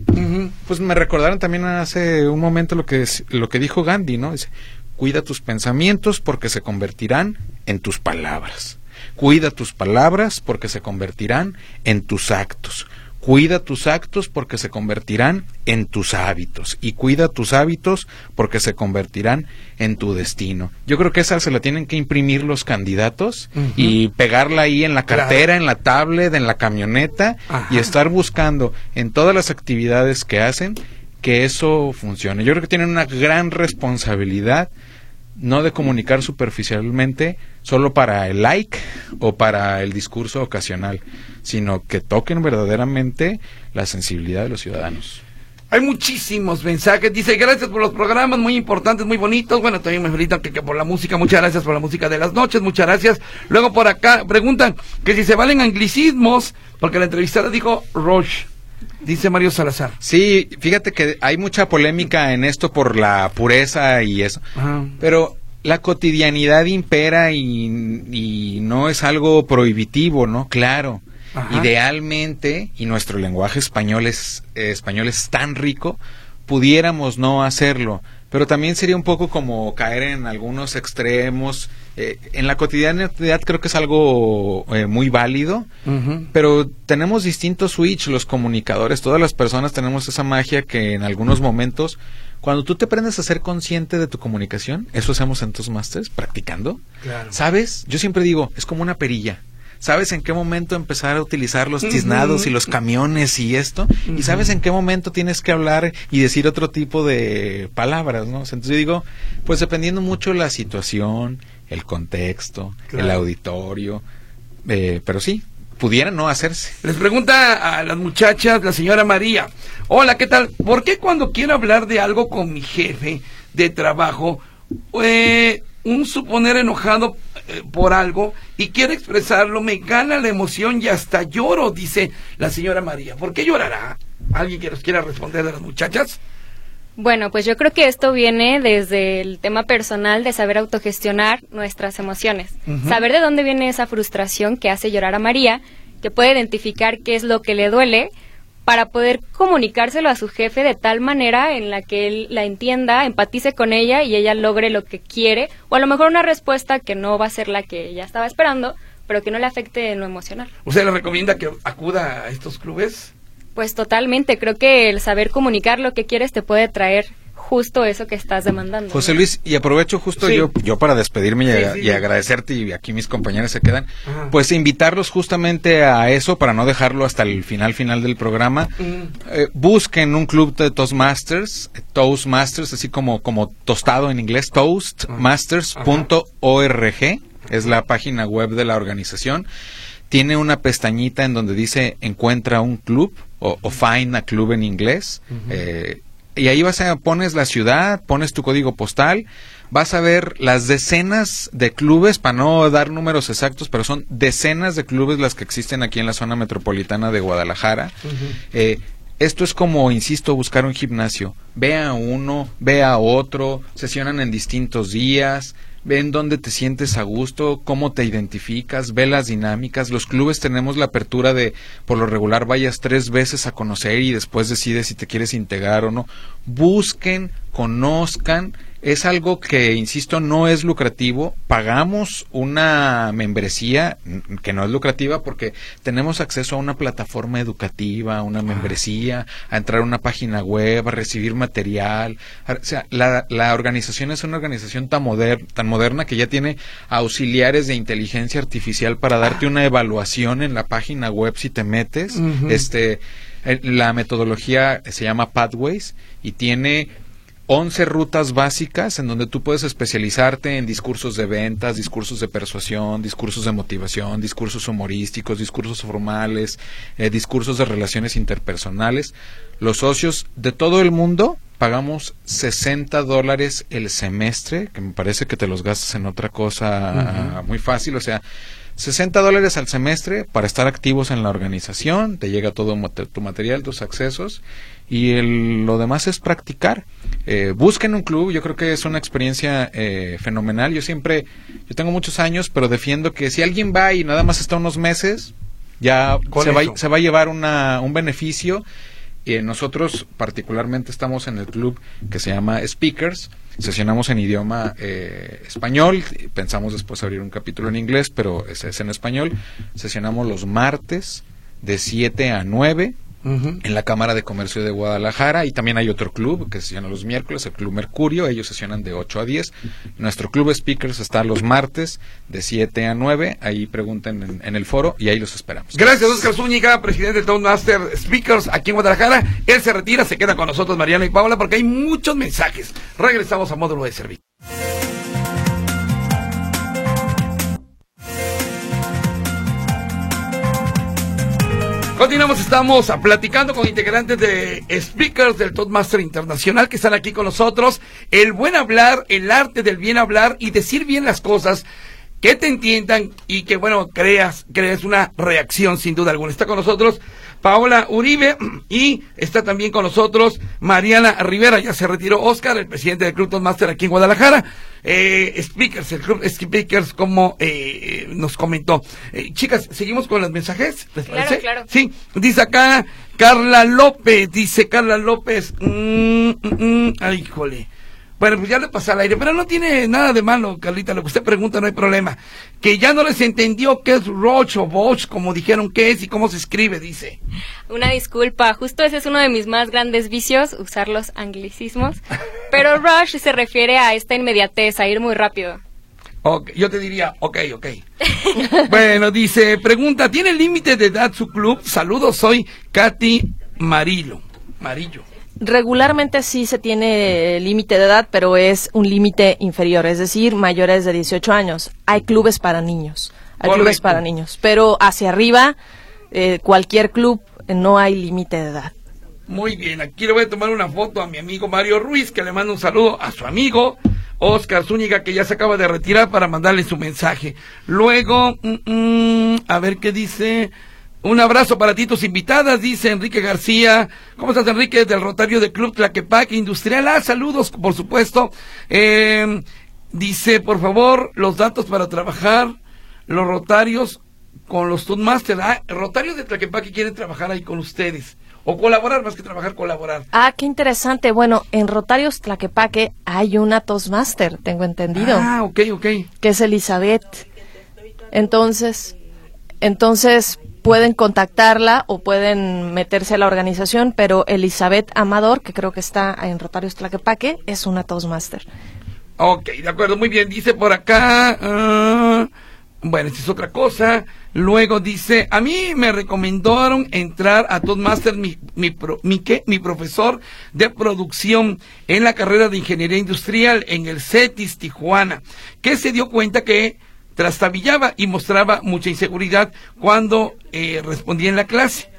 pues me recordaron también hace un momento lo que, lo que dijo Gandhi, ¿no? Dice, cuida tus pensamientos porque se convertirán en tus palabras. Cuida tus palabras porque se convertirán en tus actos. Cuida tus actos porque se convertirán en tus hábitos. Y cuida tus hábitos porque se convertirán en tu destino. Yo creo que esa se la tienen que imprimir los candidatos y pegarla ahí en la Claro. cartera, en la tablet, en la camioneta Ajá. y estar buscando en todas las actividades que hacen que eso funcione. Yo creo que tienen una gran responsabilidad no de comunicar superficialmente solo para el like o para el discurso ocasional, sino que toquen verdaderamente la sensibilidad de los ciudadanos. Hay muchísimos mensajes. Dice, gracias por los programas, muy importantes, muy bonitos. Bueno, también me felicitan que, que por la música. Muchas gracias por la música de las noches. Muchas gracias. Luego por acá preguntan que si se valen anglicismos, porque la entrevistada dijo Roche. Dice Mario Salazar. Sí, fíjate que hay mucha polémica en esto por la pureza y eso. Ajá. Pero la cotidianidad impera y, y no es algo prohibitivo, ¿no? Claro. Ajá. Idealmente, y nuestro lenguaje español es, eh, español es tan rico, pudiéramos no hacerlo. Pero también sería un poco como caer en algunos extremos eh, en la cotidianidad creo que es algo eh, muy válido, pero tenemos distintos switch, los comunicadores, todas las personas tenemos esa magia que en algunos momentos, cuando tú te aprendes a ser consciente de tu comunicación, eso hacemos en tus masters, practicando, ¿sabes? Yo siempre digo, es como una perilla sabes en qué momento empezar a utilizar los tiznados y los camiones y esto, y sabes en qué momento tienes que hablar y decir otro tipo de palabras, ¿no? Entonces yo digo, pues dependiendo mucho la situación, el contexto, el auditorio, eh, pero sí, pudiera no hacerse. Les pregunta a las muchachas la señora María, hola, ¿qué tal? ¿Por qué cuando quiero hablar de algo con mi jefe de trabajo, eh, un suponer enojado eh, por algo y quiere expresarlo, me gana la emoción y hasta lloro, dice la señora María. ¿Por qué llorará? ¿Alguien que nos quiera responder de las muchachas? Bueno, pues yo creo que esto viene desde el tema personal de saber autogestionar nuestras emociones, saber de dónde viene esa frustración que hace llorar a María, que puede identificar qué es lo que le duele para poder comunicárselo a su jefe de tal manera en la que él la entienda, empatice con ella y ella logre lo que quiere, o a lo mejor una respuesta que no va a ser la que ella estaba esperando, pero que no le afecte en lo emocional. ¿Usted le recomienda que acuda a estos clubes? Pues totalmente, creo que el saber comunicar lo que quieres te puede traer justo eso que estás demandando. José Luis, y aprovecho justo yo, yo para despedirme y, agradecerte, y aquí mis compañeros se quedan, pues invitarlos justamente a eso para no dejarlo hasta el final final del programa. Eh, busquen un club de Toastmasters, Toastmasters, así como, como tostado en inglés, toastmasters.org, es la página web de la organización tiene una pestañita en donde dice encuentra un club o, find a club en inglés. Eh, y ahí vas a pones la ciudad, pones tu código postal, vas a ver las decenas de clubes, para no dar números exactos, pero son decenas de clubes las que existen aquí en la zona metropolitana de Guadalajara. Eh, esto es como, insisto, buscar un gimnasio. Ve a uno, ve a otro, sesionan en distintos días, ven dónde te sientes a gusto, cómo te identificas, ve las dinámicas. Los clubes tenemos la apertura de, por lo regular, vayas tres veces a conocer y después decides si te quieres integrar o no. Busquen, conozcan es algo que, insisto, no es lucrativo. Pagamos una membresía que no es lucrativa porque tenemos acceso a una plataforma educativa, a una membresía, a entrar a una página web, a recibir material. O sea, la, la organización es una organización tan, tan moderna que ya tiene auxiliares de inteligencia artificial para darte una evaluación en la página web si te metes. Este, eh, la metodología se llama Pathways y tiene 11 rutas básicas en donde tú puedes especializarte en discursos de ventas, discursos de persuasión, discursos de motivación, discursos humorísticos, discursos formales, eh, discursos de relaciones interpersonales. Los socios de todo el mundo pagamos 60 dólares el semestre, que me parece que te los gastas en otra cosa muy fácil, o sea, 60 dólares al semestre para estar activos en la organización, te llega todo tu material, tus accesos y el, lo demás es practicar. Eh, busquen un club, yo creo que es una experiencia eh, fenomenal. Yo siempre, yo tengo muchos años, pero defiendo que si alguien va y nada más está unos meses, ya se va, se va, a llevar una, un beneficio. Y nosotros particularmente estamos en el club que se llama Speakers. Sesionamos en idioma eh, español. Pensamos después abrir un capítulo en inglés, pero es, es en español. Sesionamos los martes de 7 a 9 en la Cámara de Comercio de Guadalajara y también hay otro club que sesiona los miércoles, el Club Mercurio, ellos sesionan de 8 a 10. Nuestro Club Speakers está los martes de 7 a 9, ahí pregunten en, el foro y ahí los esperamos. Gracias Oscar Zúñiga, presidente de Toastmaster Speakers aquí en Guadalajara. Él se retira, se queda con nosotros Mariano y Paula porque hay muchos mensajes. Regresamos a módulo de servicio. Continuamos, estamos platicando con integrantes de speakers del Toastmaster Internacional que están aquí con nosotros. El buen hablar, el arte del bien hablar y decir bien las cosas que te entiendan y que, bueno, creas, creas una reacción sin duda alguna. Está con nosotros Paola Uribe y está también con nosotros Mariana Rivera. Ya se retiró Oscar, el presidente del Club Toastmaster aquí en Guadalajara. Eh, speakers, el Club Speakers, como eh, nos comentó. Eh, chicas, seguimos con los mensajes. ¿Les parece? Claro, claro. Sí, dice acá Carla López, dice Carla López. Mm, mm, mm ay, híjole. Bueno, pues ya le pasé al aire, pero no tiene nada de malo, Carlita, lo que usted pregunta no hay problema. Que ya no les entendió qué es Roach o Bosch, como dijeron qué es y cómo se escribe, dice. Una disculpa, justo ese es uno de mis más grandes vicios, usar los anglicismos. Pero Rush se refiere a esta inmediatez, a ir muy rápido. Yo te diría, ok, ok. bueno, dice, pregunta, ¿tiene límite de edad su club? Saludos, soy Katy Marillo. Marillo. Regularmente sí se tiene límite de edad, pero es un límite inferior, es decir, mayores de 18 años. Hay clubes para niños, hay clubes para niños, pero hacia arriba, eh, cualquier club, eh, no hay límite de edad. Muy bien, aquí le voy a tomar una foto a mi amigo Mario Ruiz, que le manda un saludo a su amigo Oscar Zúñiga, que ya se acaba de retirar para mandarle su mensaje. Luego, mm, mm, a ver qué dice. Un abrazo para ti, tus invitadas, dice Enrique García. ¿Cómo estás, Enrique? Del Rotario de Club Tlaquepaque Industrial. Ah, saludos, por supuesto. Eh, dice, por favor, los datos para trabajar, los rotarios con los Toastmasters. Ah, rotarios de Tlaquepaque quieren trabajar ahí con ustedes. O colaborar, más que trabajar, colaborar. Ah, qué interesante. Bueno, en Rotarios Tlaquepaque hay una Toastmaster, tengo entendido, Ah, ok, ok. que es Elizabeth. Entonces, entonces pueden contactarla o pueden meterse a la organización, pero Elizabeth Amador, que creo que está en Rotarios Tlaquepaque, es una Toastmaster. Ok, de acuerdo, muy bien. Dice por acá. ah, bueno, esta es otra cosa. Luego dice, a mí me recomendaron entrar a Toastmaster mi, mi, pro- mi, ¿qué? mi profesor de producción en la carrera de ingeniería industrial en el CETIS Tijuana, que se dio cuenta que trastabillaba y mostraba mucha inseguridad cuando eh, respondía en la clase.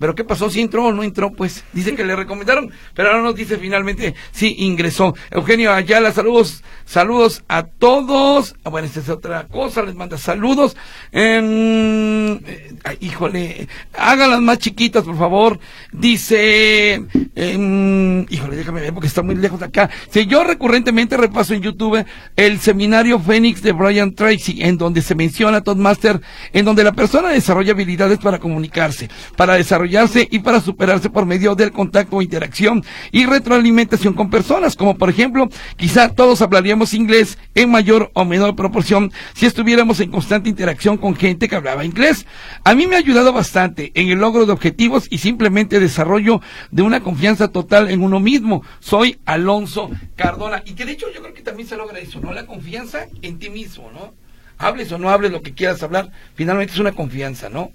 Pero ¿qué pasó? ¿Si entró o no entró? Pues dice que le recomendaron, pero ahora nos dice finalmente si ingresó. Eugenio Ayala, saludos, saludos a todos. Ah, bueno, esta es otra cosa, les manda saludos. Em, eh, híjole, háganlas más chiquitas, por favor. Dice, em, híjole, déjame ver porque está muy lejos de acá. Si yo recurrentemente repaso en YouTube el seminario Fénix de Brian Tracy, en donde se menciona Toastmaster, en donde la persona desarrolla habilidades para comunicarse, para y para superarse por medio del contacto interacción y retroalimentación con personas, como por ejemplo, quizá todos hablaríamos inglés en mayor o menor proporción si estuviéramos en constante interacción con gente que hablaba inglés. A mí me ha ayudado bastante en el logro de objetivos y simplemente desarrollo de una confianza total en uno mismo. Soy Alonso Cardona. Y que de hecho yo creo que también se logra eso, ¿no? La confianza en ti mismo, ¿no? Hables o no hables lo que quieras hablar, finalmente es una confianza, ¿no?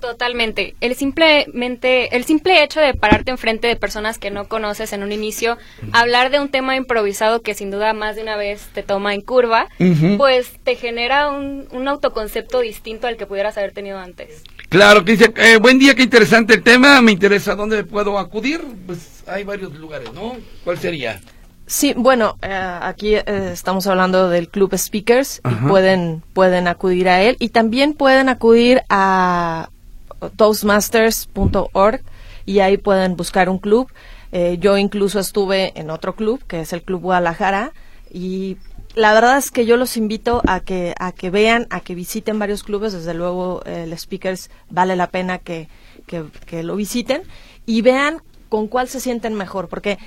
Totalmente. El simplemente, el simple hecho de pararte enfrente de personas que no conoces en un inicio, hablar de un tema improvisado que sin duda más de una vez te toma en curva, pues te genera un, un autoconcepto distinto al que pudieras haber tenido antes. Claro, que dice, eh, buen día, qué interesante el tema, me interesa dónde puedo acudir, pues hay varios lugares, ¿no? ¿Cuál sería? Sí, bueno, eh, aquí eh, estamos hablando del Club Speakers Ajá. y pueden, pueden acudir a él y también pueden acudir a toastmasters.org y ahí pueden buscar un club. Eh, yo incluso estuve en otro club, que es el Club Guadalajara, y la verdad es que yo los invito a que, a que vean, a que visiten varios clubes. Desde luego, eh, el Speakers vale la pena que, que, que lo visiten y vean con cuál se sienten mejor, porque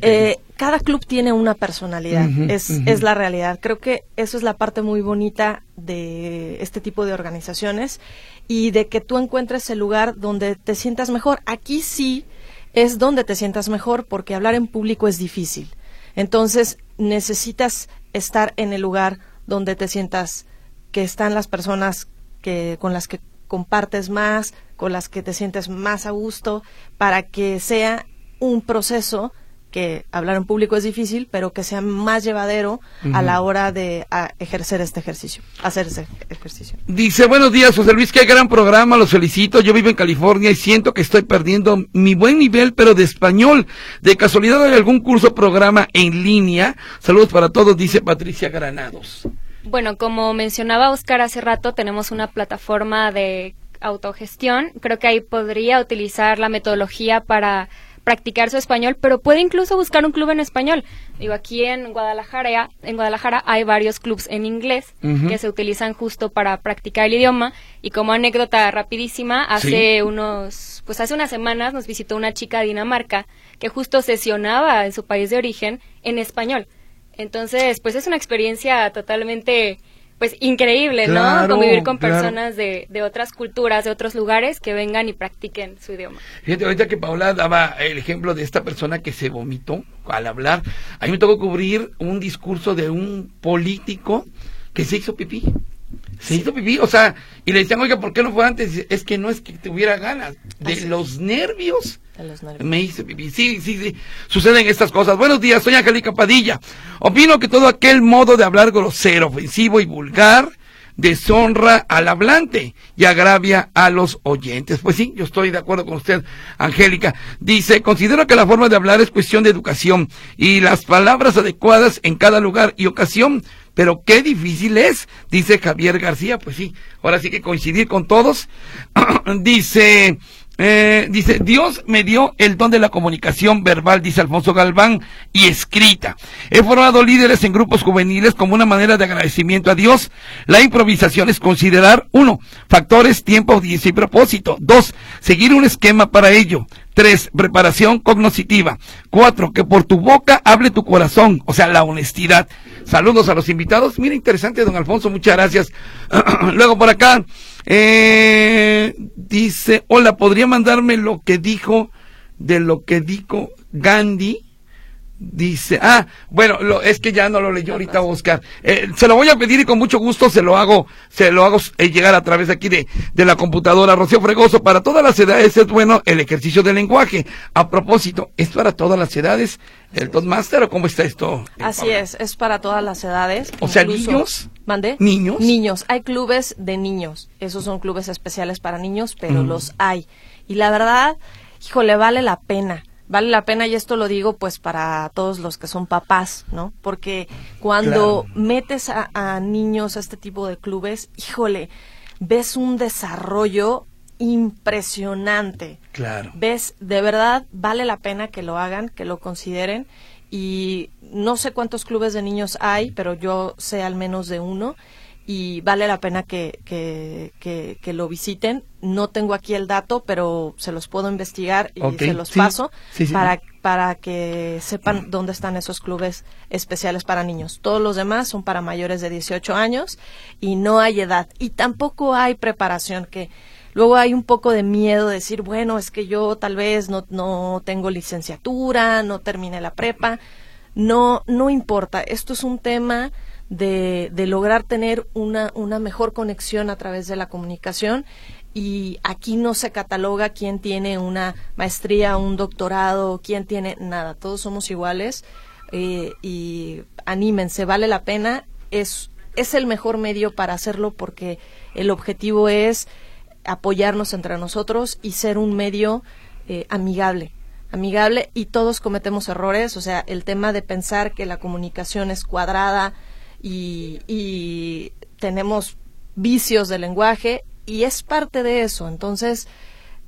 eh, cada club tiene una personalidad, es, es la realidad. Creo que eso es la parte muy bonita de este tipo de organizaciones y de que tú encuentres el lugar donde te sientas mejor. Aquí sí es donde te sientas mejor porque hablar en público es difícil. Entonces necesitas estar en el lugar donde te sientas que están las personas que con las que compartes más, con las que te sientes más a gusto, para que sea un proceso que hablar en público es difícil, pero que sea más llevadero a la hora de a, ejercer este ejercicio, hacer ese ejercicio. Dice, buenos días, José Luis, qué gran programa, los felicito. Yo vivo en California y siento que estoy perdiendo mi buen nivel, pero de español. ¿De casualidad hay algún curso o programa en línea? Saludos para todos, dice Patricia Granados. Bueno, como mencionaba Oscar hace rato, tenemos una plataforma de autogestión. Creo que ahí podría utilizar la metodología para practicar su español, pero puede incluso buscar un club en español. Digo, aquí en Guadalajara, en Guadalajara hay varios clubs en inglés que se utilizan justo para practicar el idioma. Y como anécdota rapidísima, hace unos, pues hace unas semanas nos visitó una chica de Dinamarca que justo sesionaba en su país de origen en español. Entonces, pues es una experiencia totalmente pues increíble, ¿no? Convivir con personas de, de, otras culturas, de otros lugares que vengan y practiquen su idioma. Fíjate, ahorita que Paula daba el ejemplo de esta persona que se vomitó al hablar, a mí me tocó cubrir un discurso de un político que se hizo pipí. Se hizo pipí, o sea, y le decían, oiga, ¿por qué no fue antes? Es que no es que tuviera ganas, de los nervios me hice Sí, sí, sí. Suceden estas cosas. Buenos días, soy Angélica Padilla. Opino que todo aquel modo de hablar grosero, ofensivo y vulgar deshonra al hablante y agravia a los oyentes. Pues sí, yo estoy de acuerdo con usted, Angélica. Dice, considero que la forma de hablar es cuestión de educación y las palabras adecuadas en cada lugar y ocasión. Pero qué difícil es, dice Javier García. Pues sí, ahora sí que coincidir con todos. dice, eh, dice, Dios me dio el don de la comunicación verbal, dice Alfonso Galván, y escrita. He formado líderes en grupos juveniles como una manera de agradecimiento a Dios. La improvisación es considerar, uno, factores, tiempo, audiencia y propósito. Dos, seguir un esquema para ello. Tres, preparación cognoscitiva. Cuatro, que por tu boca hable tu corazón, o sea, la honestidad. Saludos a los invitados. Mira, interesante, don Alfonso, muchas gracias. Luego por acá, eh, dice, hola, ¿podría mandarme lo que dijo de lo que dijo Gandhi? Dice, ah, bueno, lo, es que ya no lo leyó ahorita Oscar. Eh, se lo voy a pedir y con mucho gusto se lo hago, se lo hago eh, llegar a través aquí de, de la computadora. Rocío Fregoso, para todas las edades es bueno el ejercicio del lenguaje. A propósito, ¿es para todas las edades el Toastmaster o cómo está esto? Así es, es para todas las edades. O sea, niños. ¿Mandé? Niños. Niños. Hay clubes de niños. Esos son clubes especiales para niños, pero mm. los hay. Y la verdad, híjole, vale la pena vale la pena y esto lo digo pues para todos los que son papás, ¿no? Porque cuando metes a, niños a este tipo de clubes, híjole, ves un desarrollo impresionante. Claro. Ves, de verdad, vale la pena que lo hagan, que lo consideren. Y no sé cuántos clubes de niños hay, pero yo sé al menos de uno y vale la pena que, que, lo visiten. No tengo aquí el dato, pero se los puedo investigar y se los paso para, para que sepan dónde están esos clubes especiales para niños. Todos los demás son para mayores de 18 años y no hay edad. Y tampoco hay preparación que... Luego hay un poco de miedo de decir, bueno, es que yo tal vez no, no tengo licenciatura, no terminé la prepa. No, no importa. Esto es un tema de, de lograr tener una, una mejor conexión a través de la comunicación. Y aquí no se cataloga quién tiene una maestría, un doctorado, quién tiene nada, todos somos iguales eh, y anímense, vale la pena, es, es el mejor medio para hacerlo porque el objetivo es apoyarnos entre nosotros y ser un medio eh, amigable. Amigable y todos cometemos errores, o sea, el tema de pensar que la comunicación es cuadrada, y, tenemos vicios de lenguaje y es parte de eso. Entonces,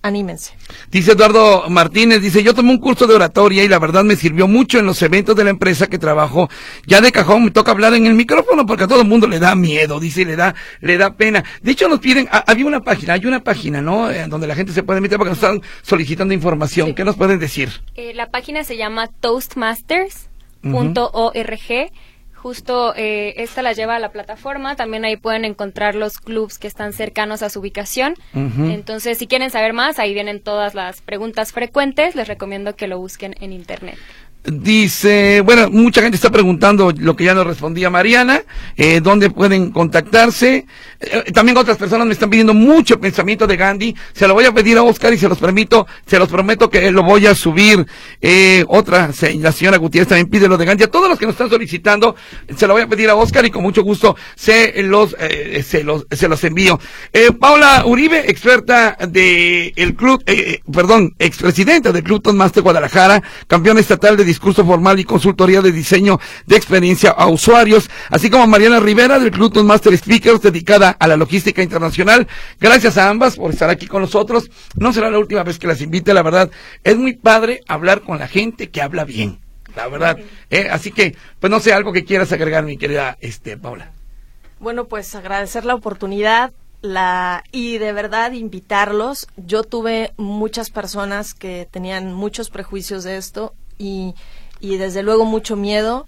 anímense. Dice Eduardo Martínez, dice, yo tomé un curso de oratoria y la verdad me sirvió mucho en los eventos de la empresa que trabajo. Ya de cajón me toca hablar en el micrófono porque a todo el mundo le da miedo, dice, le da, le da pena. De hecho nos piden, había una página, hay una página, ¿no? En donde la gente se puede meter porque nos están solicitando información. ¿Qué nos pueden decir? Eh, la página se llama toastmasters.org. Justo eh, esta la lleva a la plataforma. También ahí pueden encontrar los clubs que están cercanos a su ubicación. Entonces, si quieren saber más, ahí vienen todas las preguntas frecuentes. Les recomiendo que lo busquen en internet. Dice, bueno, mucha gente está preguntando lo que ya nos respondía Mariana, eh, dónde pueden contactarse. Eh, también otras personas me están pidiendo mucho pensamiento de Gandhi. Se lo voy a pedir a Oscar y se los permito, se los prometo que lo voy a subir. Eh, otra, la señora Gutiérrez también pide lo de Gandhi. A todos los que nos están solicitando, se lo voy a pedir a Oscar y con mucho gusto se los, eh, se los, se los envío. Eh, Paula Uribe, experta de el club, eh, perdón, expresidenta del Club Master Guadalajara, campeón estatal de discurso formal y consultoría de diseño de experiencia a usuarios, así como Mariana Rivera del Club Master Speakers dedicada a la logística internacional. Gracias a ambas por estar aquí con nosotros. No será la última vez que las invite, la verdad. Es muy padre hablar con la gente que habla bien, la verdad. ¿eh? Así que, pues no sé, algo que quieras agregar, mi querida este, Paula. Bueno, pues agradecer la oportunidad la y de verdad invitarlos. Yo tuve muchas personas que tenían muchos prejuicios de esto y, y desde luego mucho miedo.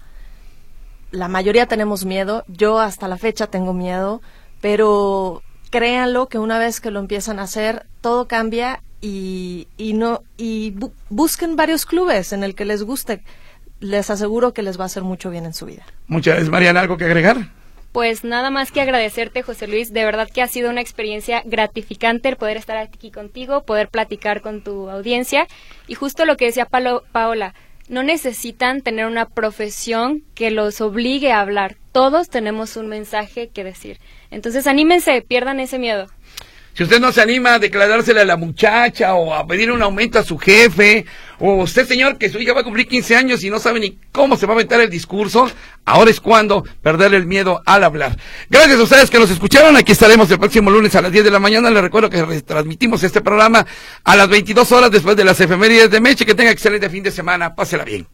La mayoría tenemos miedo. Yo hasta la fecha tengo miedo, pero créanlo que una vez que lo empiezan a hacer, todo cambia y, y no y busquen varios clubes en el que les guste. Les aseguro que les va a hacer mucho bien en su vida. Muchas gracias, Mariana. ¿Algo que agregar? Pues nada más que agradecerte, José Luis. De verdad que ha sido una experiencia gratificante el poder estar aquí contigo, poder platicar con tu audiencia. Y justo lo que decía Paola, no necesitan tener una profesión que los obligue a hablar. Todos tenemos un mensaje que decir. Entonces anímense, pierdan ese miedo. Si usted no se anima a declarársela a la muchacha o a pedir un aumento a su jefe, o usted, señor, que su hija va a cumplir 15 años y no sabe ni cómo se va a aventar el discurso, ahora es cuando perder el miedo al hablar. Gracias a ustedes que nos escucharon. Aquí estaremos el próximo lunes a las 10 de la mañana. Les recuerdo que transmitimos este programa a las 22 horas después de las efemérides de Meche. Que tenga excelente fin de semana. Pásela bien.